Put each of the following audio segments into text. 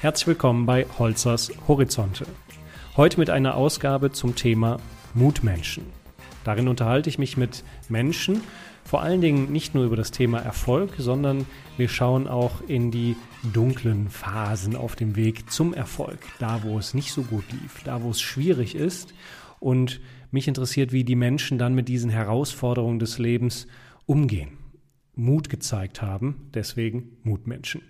Herzlich willkommen bei Holzers Horizonte. Heute mit einer Ausgabe zum Thema Mutmenschen. Darin unterhalte ich mich mit Menschen, vor allen Dingen nicht nur über das Thema Erfolg, sondern wir schauen auch in die dunklen Phasen auf dem Weg zum Erfolg, da wo es nicht so gut lief, da wo es schwierig ist. Und mich interessiert, wie die Menschen dann mit diesen Herausforderungen des Lebens umgehen, Mut gezeigt haben, deswegen Mutmenschen.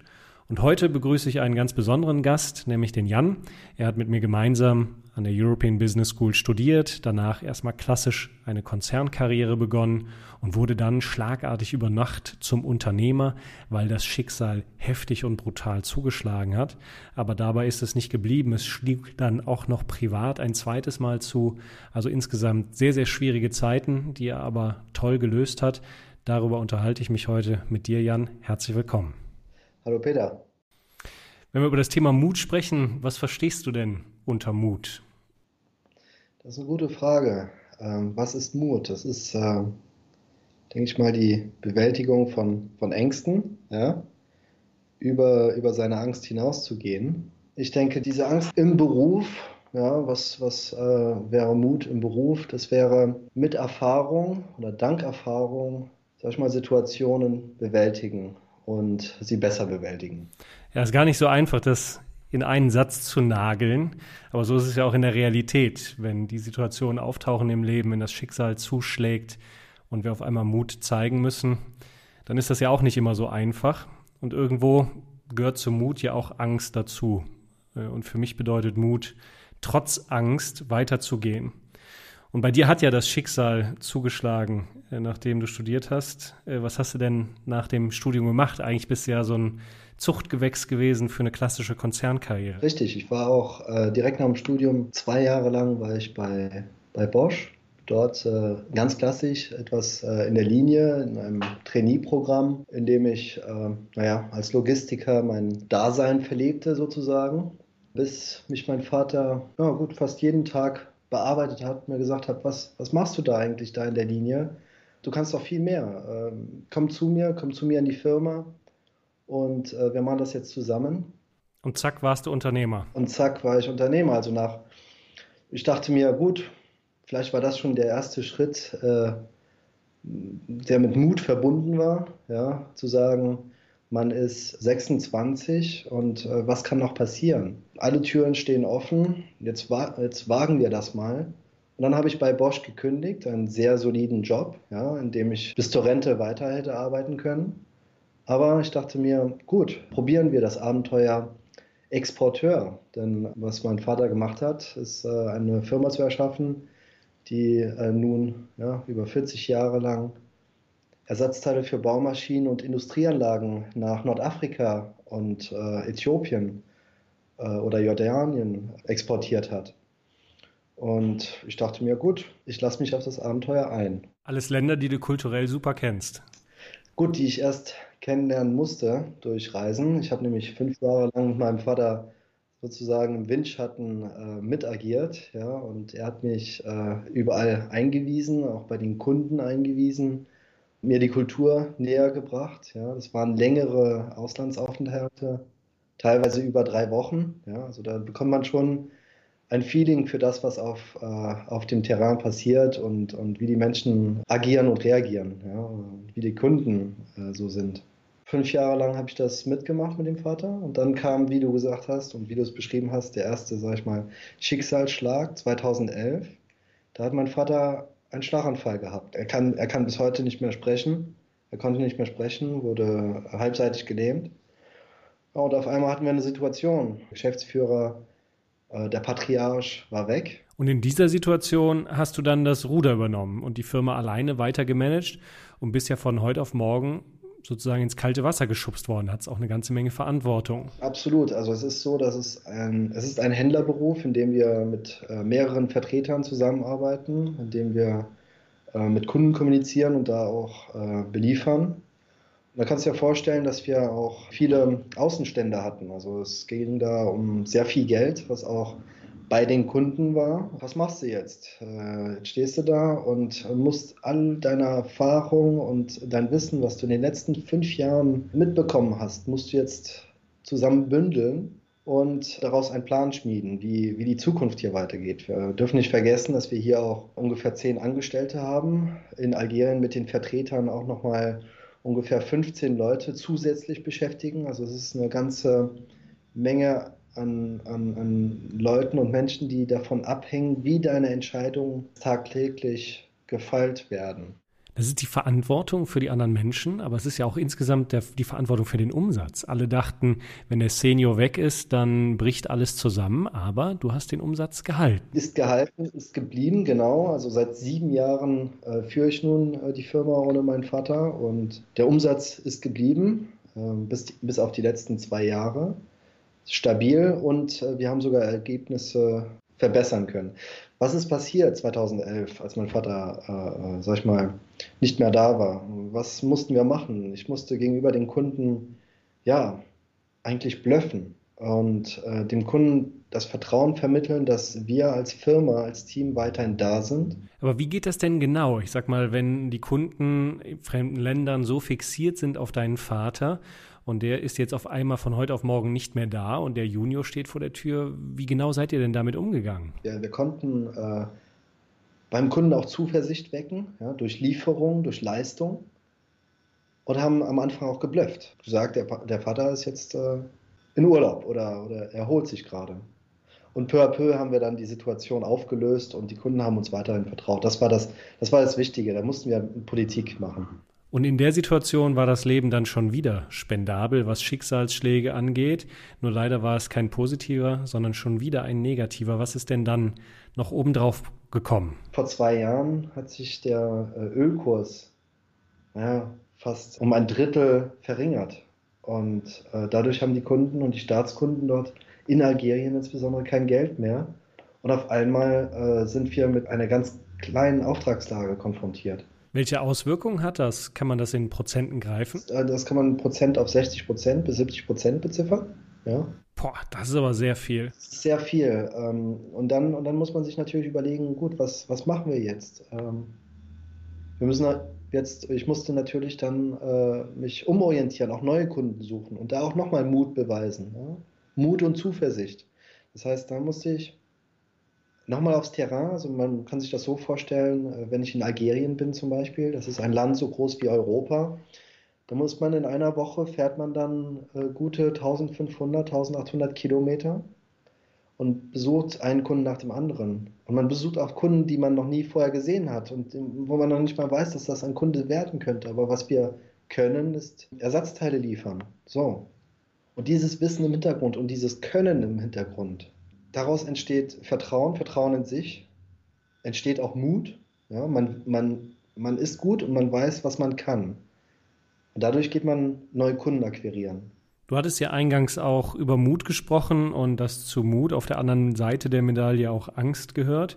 Und heute begrüße ich einen ganz besonderen Gast, nämlich den Jan. Er hat mit mir gemeinsam an der European Business School studiert, danach erstmal klassisch eine Konzernkarriere begonnen und wurde dann schlagartig über Nacht zum Unternehmer, weil das Schicksal heftig und brutal zugeschlagen hat. Aber dabei ist es nicht geblieben. Es schlug dann auch noch privat ein zweites Mal zu. Also insgesamt sehr, sehr schwierige Zeiten, die er aber toll gelöst hat. Darüber unterhalte ich mich heute mit dir, Jan. Herzlich willkommen. Hallo Peter. Wenn wir über das Thema Mut sprechen, was verstehst du denn unter Mut? Das ist eine gute Frage. Ähm, was ist Mut? Das ist, äh, denke ich mal, die Bewältigung von, von Ängsten, ja? über, über seine Angst hinauszugehen. Ich denke, diese Angst im Beruf, ja, was, was äh, wäre Mut im Beruf? Das wäre mit Erfahrung oder dank Erfahrung, sag ich mal, Situationen bewältigen und sie besser bewältigen. Ja, ist gar nicht so einfach, das in einen Satz zu nageln. Aber so ist es ja auch in der Realität, wenn die Situationen auftauchen im Leben, wenn das Schicksal zuschlägt und wir auf einmal Mut zeigen müssen, dann ist das ja auch nicht immer so einfach. Und irgendwo gehört zum Mut ja auch Angst dazu. Äh, und für mich bedeutet Mut, trotz Angst weiterzugehen. Und bei dir hat ja das Schicksal zugeschlagen, äh, nachdem du studiert hast. Äh, was hast du denn nach dem Studium gemacht? Eigentlich bist du ja so ein Zuchtgewächs gewesen für eine klassische Konzernkarriere. Richtig, ich war auch äh, direkt nach dem Studium, zwei Jahre lang war ich bei, bei Bosch. Dort äh, ganz klassisch etwas äh, in der Linie, in einem Trainee-Programm, in dem ich äh, naja, als Logistiker mein Dasein verlebte sozusagen, bis mich mein Vater ja, gut, fast jeden Tag bearbeitet hat, mir gesagt hat, was, was machst du da eigentlich da in der Linie? Du kannst doch viel mehr. Ähm, komm zu mir, komm zu mir in die Firma und äh, wir machen das jetzt zusammen. Und zack, warst du Unternehmer. Und zack, war ich Unternehmer. Also nach, ich dachte mir, gut, vielleicht war das schon der erste Schritt, äh, der mit Mut verbunden war, ja, zu sagen, man ist 26 und äh, was kann noch passieren? Alle Türen stehen offen, jetzt, wa jetzt wagen wir das mal. Und dann habe ich bei Bosch gekündigt, einen sehr soliden Job, ja, in dem ich bis zur Rente weiter hätte arbeiten können. Aber ich dachte mir, gut, probieren wir das Abenteuer Exporteur. Denn was mein Vater gemacht hat, ist äh, eine Firma zu erschaffen, die äh, nun ja, über 40 Jahre lang Ersatzteile für Baumaschinen und Industrieanlagen nach Nordafrika und äh, Äthiopien äh, oder Jordanien exportiert hat. Und ich dachte mir, gut, ich lasse mich auf das Abenteuer ein. Alles Länder, die du kulturell super kennst. Gut, die ich erst kennenlernen musste durch Reisen. Ich habe nämlich fünf Jahre lang mit meinem Vater sozusagen im Windschatten äh, mitagiert. Ja, und er hat mich äh, überall eingewiesen, auch bei den Kunden eingewiesen mir die Kultur näher gebracht. Ja. Das waren längere Auslandsaufenthalte, teilweise über drei Wochen. Ja. Also da bekommt man schon ein Feeling für das, was auf, äh, auf dem Terrain passiert und, und wie die Menschen agieren und reagieren, ja, und wie die Kunden äh, so sind. Fünf Jahre lang habe ich das mitgemacht mit dem Vater und dann kam, wie du gesagt hast und wie du es beschrieben hast, der erste, sag ich mal, Schicksalsschlag 2011. Da hat mein Vater einen Schlaganfall gehabt. Er kann, er kann bis heute nicht mehr sprechen. Er konnte nicht mehr sprechen, wurde halbseitig gelähmt. Und auf einmal hatten wir eine Situation. Geschäftsführer, äh, der Patriarch war weg. Und in dieser Situation hast du dann das Ruder übernommen und die Firma alleine weiter gemanagt und bist ja von heute auf morgen sozusagen ins kalte Wasser geschubst worden. Hat es auch eine ganze Menge Verantwortung. Absolut. Also es ist so, dass es ein, es ist ein Händlerberuf, in dem wir mit äh, mehreren Vertretern zusammenarbeiten, in dem wir äh, mit Kunden kommunizieren und da auch äh, beliefern. da kannst du dir vorstellen, dass wir auch viele Außenstände hatten. Also es ging da um sehr viel Geld, was auch bei den Kunden war, was machst du jetzt? Äh, jetzt stehst du da und musst all deine Erfahrung und dein Wissen, was du in den letzten fünf Jahren mitbekommen hast, musst du jetzt zusammen und daraus einen Plan schmieden, wie, wie die Zukunft hier weitergeht. Wir dürfen nicht vergessen, dass wir hier auch ungefähr zehn Angestellte haben. In Algerien mit den Vertretern auch nochmal ungefähr 15 Leute zusätzlich beschäftigen. Also es ist eine ganze Menge an, an, an Leuten und Menschen, die davon abhängen, wie deine Entscheidungen tagtäglich gefeilt werden. Das ist die Verantwortung für die anderen Menschen, aber es ist ja auch insgesamt der, die Verantwortung für den Umsatz. Alle dachten, wenn der Senior weg ist, dann bricht alles zusammen, aber du hast den Umsatz gehalten. Ist gehalten, ist geblieben, genau. Also seit sieben Jahren äh, führe ich nun äh, die Firma ohne meinen Vater und der Umsatz ist geblieben, äh, bis, bis auf die letzten zwei Jahre. Stabil und äh, wir haben sogar Ergebnisse verbessern können. Was ist passiert 2011, als mein Vater, äh, äh, sag ich mal, nicht mehr da war? Was mussten wir machen? Ich musste gegenüber den Kunden, ja, eigentlich blöffen und äh, dem Kunden das Vertrauen vermitteln, dass wir als Firma, als Team weiterhin da sind. Aber wie geht das denn genau? Ich sag mal, wenn die Kunden in fremden Ländern so fixiert sind auf deinen Vater und der ist jetzt auf einmal von heute auf morgen nicht mehr da und der Junior steht vor der Tür. Wie genau seid ihr denn damit umgegangen? Ja, wir konnten äh, beim Kunden auch Zuversicht wecken, ja, durch Lieferung, durch Leistung und haben am Anfang auch geblufft. Gesagt, der, der Vater ist jetzt äh, in Urlaub oder, oder erholt sich gerade. Und peu à peu haben wir dann die Situation aufgelöst und die Kunden haben uns weiterhin vertraut. Das war das, das, war das Wichtige. Da mussten wir Politik machen. Und in der Situation war das Leben dann schon wieder spendabel, was Schicksalsschläge angeht. Nur leider war es kein positiver, sondern schon wieder ein negativer. Was ist denn dann noch obendrauf gekommen? Vor zwei Jahren hat sich der äh, Ölkurs ja, fast um ein Drittel verringert. Und äh, dadurch haben die Kunden und die Staatskunden dort in Algerien insbesondere kein Geld mehr. Und auf einmal äh, sind wir mit einer ganz kleinen Auftragslage konfrontiert. Welche Auswirkungen hat das? Kann man das in Prozenten greifen? Äh, das kann man Prozent auf 60 Prozent bis 70 Prozent beziffern. Ja. Boah, das ist aber sehr viel. Sehr viel. Ähm, und dann, und dann muss man sich natürlich überlegen, gut, was, was machen wir jetzt? Ähm, wir müssen jetzt, ich musste natürlich dann äh, mich umorientieren, auch neue Kunden suchen und da auch nochmal Mut beweisen. Mut und Zuversicht. Das heißt, da musste ich Nochmal aufs Terrain, also man kann sich das so vorstellen, äh, wenn ich in Algerien bin zum Beispiel, das ist ein Land so groß wie Europa, da muss man in einer Woche, fährt man dann äh, gute 1500, 1800 Kilometer und besucht einen Kunden nach dem anderen. Und man besucht auch Kunden, die man noch nie vorher gesehen hat und wo man noch nicht mal weiß, dass das ein Kunde werden könnte. Aber was wir können, ist Ersatzteile liefern. So. Und dieses Wissen im Hintergrund und dieses Können im Hintergrund, daraus entsteht Vertrauen, Vertrauen in sich, entsteht auch Mut. Ja, man, man, man ist gut und man weiß, was man kann. Und dadurch geht man neue Kunden akquirieren. Du hattest ja eingangs auch über Mut gesprochen und dass zu Mut auf der anderen Seite der Medaille auch Angst gehört.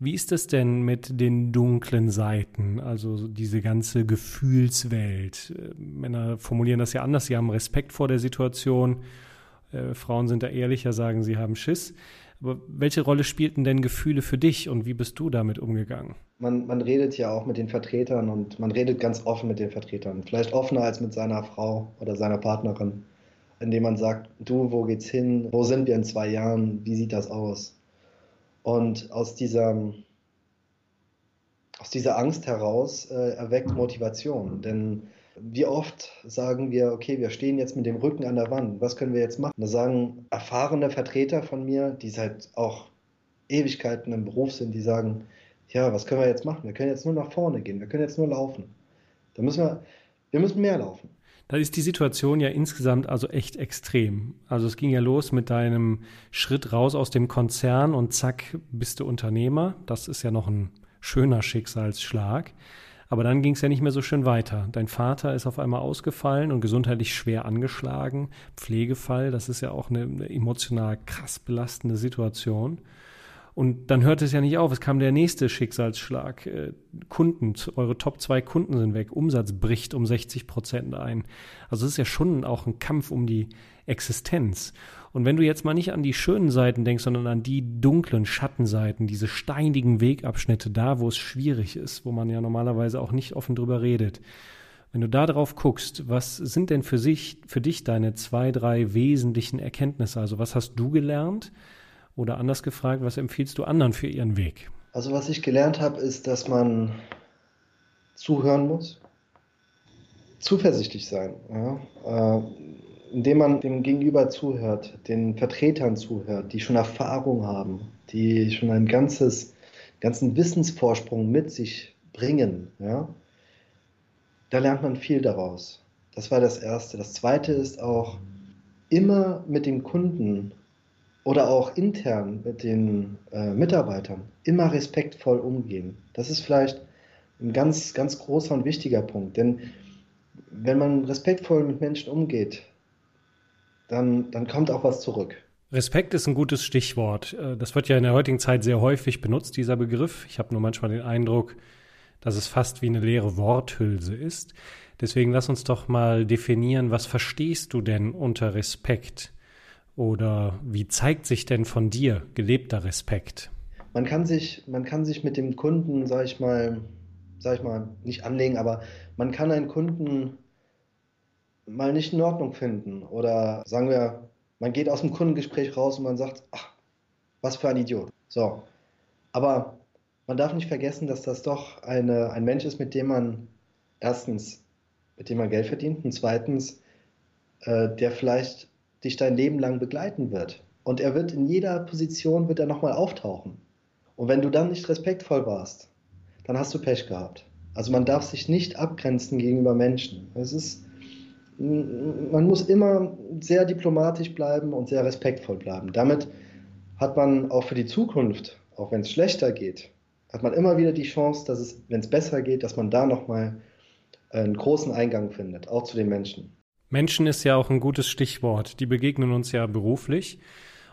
Wie ist es denn mit den dunklen Seiten, also diese ganze Gefühlswelt? Männer formulieren das ja anders, sie haben Respekt vor der Situation äh, Frauen sind da ehrlicher, sagen, sie haben Schiss. Aber welche Rolle spielten denn Gefühle für dich und wie bist du damit umgegangen? Man, man redet ja auch mit den Vertretern und man redet ganz offen mit den Vertretern. Vielleicht offener als mit seiner Frau oder seiner Partnerin, indem man sagt, du, wo geht's hin? Wo sind wir in zwei Jahren? Wie sieht das aus? Und aus dieser, aus dieser Angst heraus äh, erweckt Motivation. Denn wie oft sagen wir, okay, wir stehen jetzt mit dem Rücken an der Wand, was können wir jetzt machen? Da sagen erfahrene Vertreter von mir, die seit auch Ewigkeiten im Beruf sind, die sagen, ja, was können wir jetzt machen? Wir können jetzt nur nach vorne gehen, wir können jetzt nur laufen. Da müssen wir, wir müssen mehr laufen. Da ist die Situation ja insgesamt also echt extrem. Also es ging ja los mit deinem Schritt raus aus dem Konzern und zack, bist du Unternehmer. Das ist ja noch ein schöner Schicksalsschlag. Aber dann ging es ja nicht mehr so schön weiter. Dein Vater ist auf einmal ausgefallen und gesundheitlich schwer angeschlagen. Pflegefall, das ist ja auch eine, eine emotional krass belastende Situation. Und dann hört es ja nicht auf. Es kam der nächste Schicksalsschlag. Äh, Kunden, eure Top zwei Kunden sind weg. Umsatz bricht um 60 Prozent ein. Also es ist ja schon auch ein Kampf um die Existenz. Und wenn du jetzt mal nicht an die schönen Seiten denkst, sondern an die dunklen Schattenseiten, diese steinigen Wegabschnitte, da wo es schwierig ist, wo man ja normalerweise auch nicht offen drüber redet. Wenn du da drauf guckst, was sind denn für sich, für dich deine zwei, drei wesentlichen Erkenntnisse? Also was hast du gelernt? Oder anders gefragt, was empfiehlst du anderen für ihren Weg? Also was ich gelernt habe, ist, dass man zuhören muss, zuversichtlich sein, ja? äh, indem man dem Gegenüber zuhört, den Vertretern zuhört, die schon Erfahrung haben, die schon ein ganzes, ganzen Wissensvorsprung mit sich bringen. Ja? Da lernt man viel daraus. Das war das Erste. Das Zweite ist auch immer mit dem Kunden oder auch intern mit den äh, Mitarbeitern immer respektvoll umgehen. Das ist vielleicht ein ganz, ganz großer und wichtiger Punkt. Denn wenn man respektvoll mit Menschen umgeht, dann, dann kommt auch was zurück. Respekt ist ein gutes Stichwort. Äh, das wird ja in der heutigen Zeit sehr häufig benutzt, dieser Begriff. Ich habe nur manchmal den Eindruck, dass es fast wie eine leere Worthülse ist. Deswegen lass uns doch mal definieren, was verstehst du denn unter Respekt? Oder wie zeigt sich denn von dir gelebter Respekt? Man kann sich, man kann sich mit dem Kunden, sag ich mal, sag ich mal, nicht anlegen, aber man kann einen Kunden mal nicht in Ordnung finden. Oder sagen wir, man geht aus dem Kundengespräch raus und man sagt, ach, was für ein Idiot. So. Aber man darf nicht vergessen, dass das doch eine, ein Mensch ist, mit dem man erstens, mit dem man Geld verdient und zweitens, äh, der vielleicht dich dein Leben lang begleiten wird. Und er wird in jeder Position, wird er nochmal auftauchen. Und wenn du dann nicht respektvoll warst, dann hast du Pech gehabt. Also man darf sich nicht abgrenzen gegenüber Menschen. Es ist, man muss immer sehr diplomatisch bleiben und sehr respektvoll bleiben. Damit hat man auch für die Zukunft, auch wenn es schlechter geht, hat man immer wieder die Chance, dass es, wenn es besser geht, dass man da nochmal einen großen Eingang findet, auch zu den Menschen. Menschen ist ja auch ein gutes Stichwort. Die begegnen uns ja beruflich.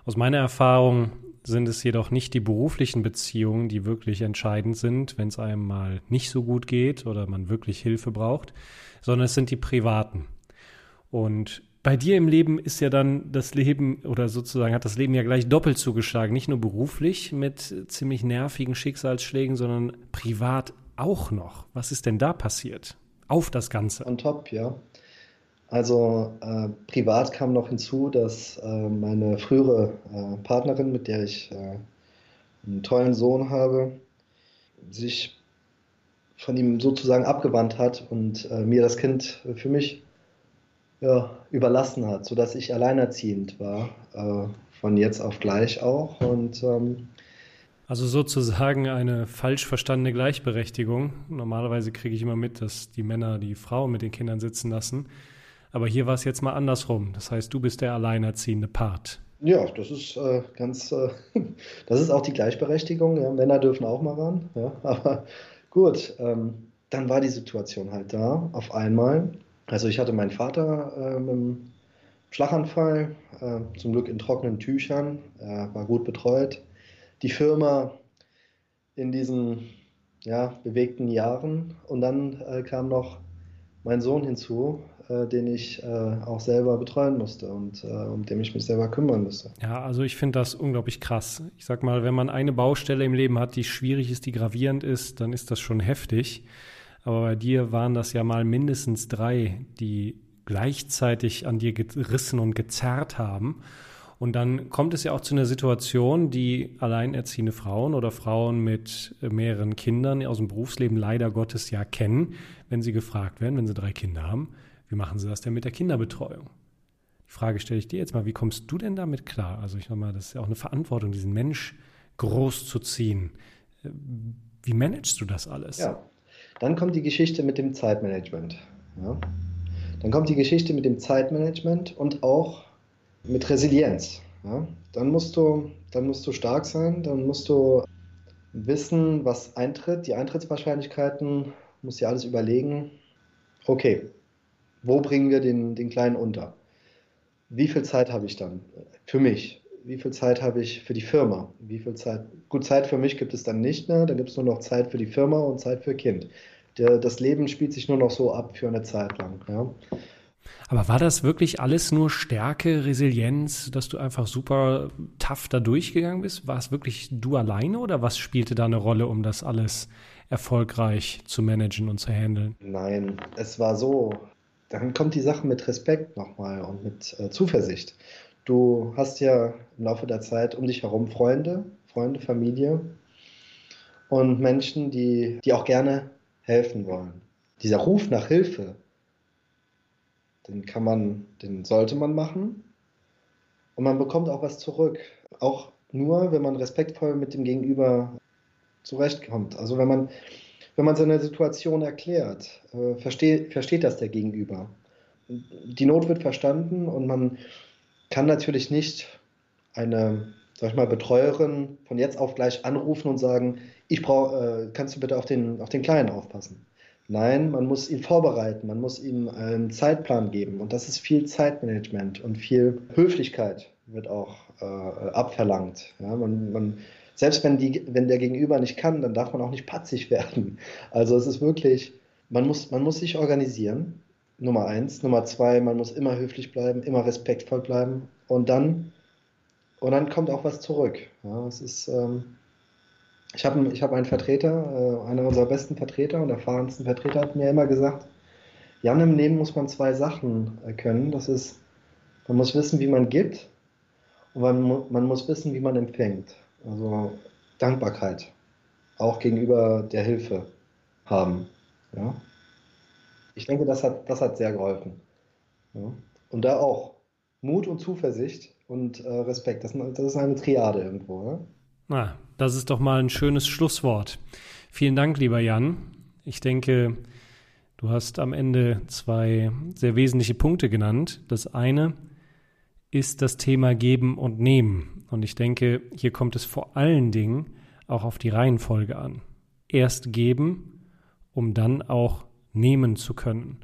Aus meiner Erfahrung sind es jedoch nicht die beruflichen Beziehungen, die wirklich entscheidend sind, wenn es einem mal nicht so gut geht oder man wirklich Hilfe braucht, sondern es sind die privaten. Und bei dir im Leben ist ja dann das Leben oder sozusagen hat das Leben ja gleich doppelt zugeschlagen. Nicht nur beruflich mit ziemlich nervigen Schicksalsschlägen, sondern privat auch noch. Was ist denn da passiert? Auf das Ganze. On top, ja. Also äh, privat kam noch hinzu, dass äh, meine frühere äh, Partnerin, mit der ich äh, einen tollen Sohn habe, sich von ihm sozusagen abgewandt hat und äh, mir das Kind für mich ja, überlassen hat, sodass ich alleinerziehend war, äh, von jetzt auf gleich auch. Und, ähm, also sozusagen eine falsch verstandene Gleichberechtigung. Normalerweise kriege ich immer mit, dass die Männer die Frauen mit den Kindern sitzen lassen. Aber hier war es jetzt mal andersrum. Das heißt, du bist der alleinerziehende Part. Ja, das ist äh, ganz, äh, das ist auch die Gleichberechtigung. Ja. Männer dürfen auch mal ran. Ja. Aber gut, ähm, dann war die Situation halt da auf einmal. Also ich hatte meinen Vater äh, mit einem Schlaganfall, äh, zum Glück in trockenen Tüchern, er war gut betreut. Die Firma in diesen ja, bewegten Jahren und dann äh, kam noch mein Sohn hinzu, äh, den ich äh, auch selber betreuen musste und äh, um den ich mich selber kümmern musste. Ja, also ich finde das unglaublich krass. Ich sag mal, wenn man eine Baustelle im Leben hat, die schwierig ist, die gravierend ist, dann ist das schon heftig. Aber bei dir waren das ja mal mindestens drei, die gleichzeitig an dir gerissen und gezerrt haben. Und dann kommt es ja auch zu einer Situation, die alleinerziehende Frauen oder Frauen mit mehreren Kindern aus dem Berufsleben leider Gottes ja kennen, wenn sie gefragt werden, wenn sie drei Kinder haben, wie machen sie das denn mit der Kinderbetreuung? Die Frage stelle ich dir jetzt mal, wie kommst du denn damit klar? Also ich sag mal, das ist ja auch eine Verantwortung, diesen Mensch großzuziehen. Wie managst du das alles? Ja, dann kommt die Geschichte mit dem Zeitmanagement. Ja. Dann kommt die Geschichte mit dem Zeitmanagement und auch mit Resilienz. Ja. Dann, musst du, dann musst du stark sein, dann musst du wissen, was eintritt, die Eintrittswahrscheinlichkeiten, musst dir alles überlegen. Okay, wo bringen wir den, den Kleinen unter? Wie viel Zeit habe ich dann für mich? Wie viel Zeit habe ich für die Firma? Wie viel Zeit? Gut, Zeit für mich gibt es dann nicht mehr. Dann gibt es nur noch Zeit für die Firma und Zeit für Kind. Der, das Leben spielt sich nur noch so ab für eine Zeit lang. Ja. Aber war das wirklich alles nur Stärke, Resilienz, dass du einfach super tough da durchgegangen bist? War es wirklich du alleine oder was spielte da eine Rolle, um das alles erfolgreich zu managen und zu handeln? Nein, es war so. Dann kommt die Sache mit Respekt nochmal und mit äh, Zuversicht. Du hast ja im Laufe der Zeit um dich herum Freunde, Freunde, Familie und Menschen, die, die auch gerne helfen wollen. Dieser Ruf nach Hilfe, den kann man, den sollte man machen. Und man bekommt auch was zurück. Auch nur, wenn man respektvoll mit dem Gegenüber zurechtkommt. Also wenn man, wenn man seine Situation erklärt, äh, versteht, versteht das der Gegenüber. Die Not wird verstanden und man kann natürlich nicht eine, sag ich mal, Betreuerin von jetzt auf gleich anrufen und sagen, ich brauche, äh, kannst du bitte auf den, auf den Kleinen aufpassen. Nein, man muss ihn vorbereiten, man muss ihm einen Zeitplan geben und das ist viel Zeitmanagement und viel Höflichkeit wird auch äh, abverlangt. Ja, man, man, selbst wenn, die, wenn der Gegenüber nicht kann, dann darf man auch nicht patzig werden. Also es ist wirklich, man muss, man muss sich organisieren, Nummer eins. Nummer zwei, man muss immer höflich bleiben, immer respektvoll bleiben und dann, und dann kommt auch was zurück. Ja, es ist, ähm, ich habe ich hab einen Vertreter, äh, einer unserer besten Vertreter und erfahrensten Vertreter hat mir immer gesagt, Jan, im Leben muss man zwei Sachen äh, können. Das ist, man muss wissen, wie man gibt und man, man muss wissen, wie man empfängt. Also Dankbarkeit, auch gegenüber der Hilfe haben. Ja? Ich denke, das hat, das hat sehr geholfen. Ja? Und da auch Mut und Zuversicht und äh, Respekt, das, das, ist eine Triade irgendwo. Ja? Na, das ist doch mal ein schönes Schlusswort. Vielen Dank, lieber Jan. Ich denke, du hast am Ende zwei sehr wesentliche Punkte genannt. Das eine ist das Thema Geben und Nehmen. Und ich denke, hier kommt es vor allen Dingen auch auf die Reihenfolge an. Erst geben, um dann auch nehmen zu können.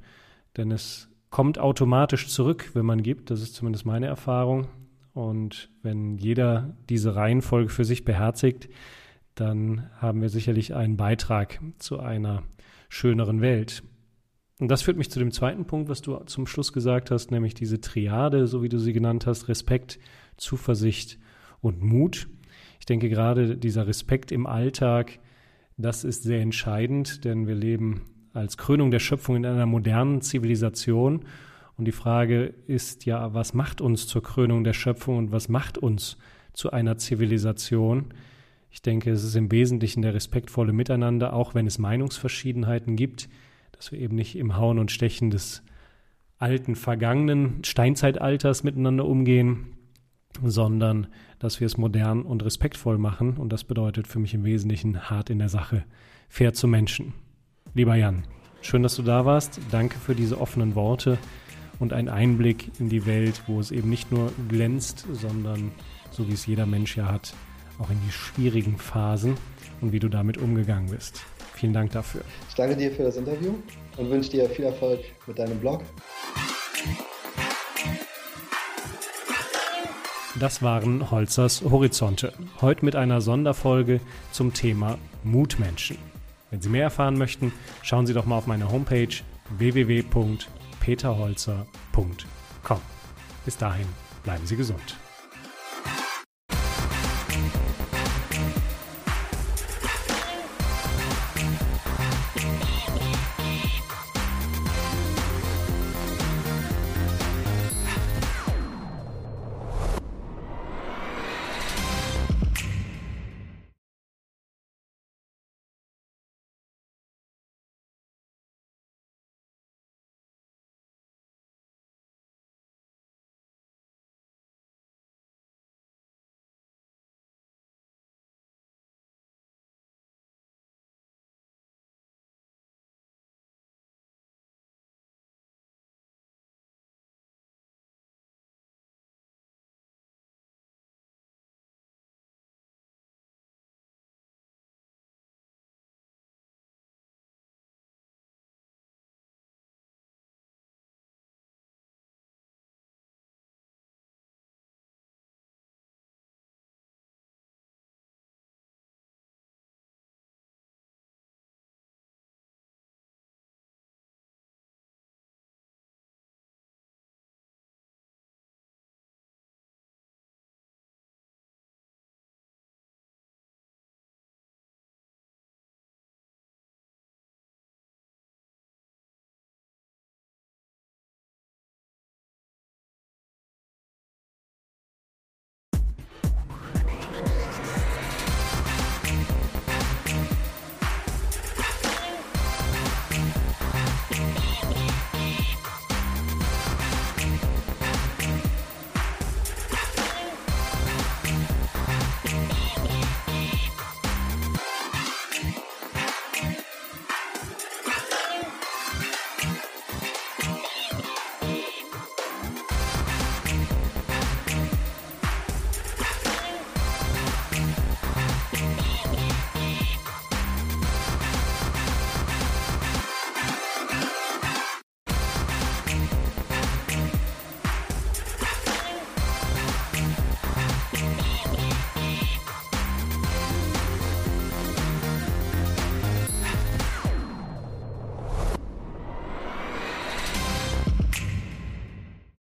Denn es kommt automatisch zurück, wenn man gibt. Das ist zumindest meine Erfahrung. Und wenn jeder diese Reihenfolge für sich beherzigt, dann haben wir sicherlich einen Beitrag zu einer schöneren Welt. Und das führt mich zu dem zweiten Punkt, was du zum Schluss gesagt hast, nämlich diese Triade, so wie du sie genannt hast, Respekt, Zuversicht und Mut. Ich denke gerade dieser Respekt im Alltag, das ist sehr entscheidend, denn wir leben als Krönung der Schöpfung in einer modernen Zivilisation und die Frage ist ja, was macht uns zur Krönung der Schöpfung und was macht uns zu einer Zivilisation? Ich denke, es ist im Wesentlichen der respektvolle Miteinander, auch wenn es Meinungsverschiedenheiten gibt, dass wir eben nicht im Hauen und Stechen des alten, vergangenen Steinzeitalters miteinander umgehen, sondern dass wir es modern und respektvoll machen. Und das bedeutet für mich im Wesentlichen hart in der Sache, fair zu Menschen. Lieber Jan, schön, dass du da warst. Danke für diese offenen Worte und ein Einblick in die Welt, wo es eben nicht nur glänzt, sondern so wie es jeder Mensch ja hat, auch in die schwierigen Phasen und wie du damit umgegangen bist. Vielen Dank dafür. Ich danke dir für das Interview und wünsche dir viel Erfolg mit deinem Blog. Das waren Holzers Horizonte. Heute mit einer Sonderfolge zum Thema Mutmenschen. Wenn Sie mehr erfahren möchten, schauen Sie doch mal auf meine Homepage www peterholzer.com. Bis dahin, bleiben Sie gesund.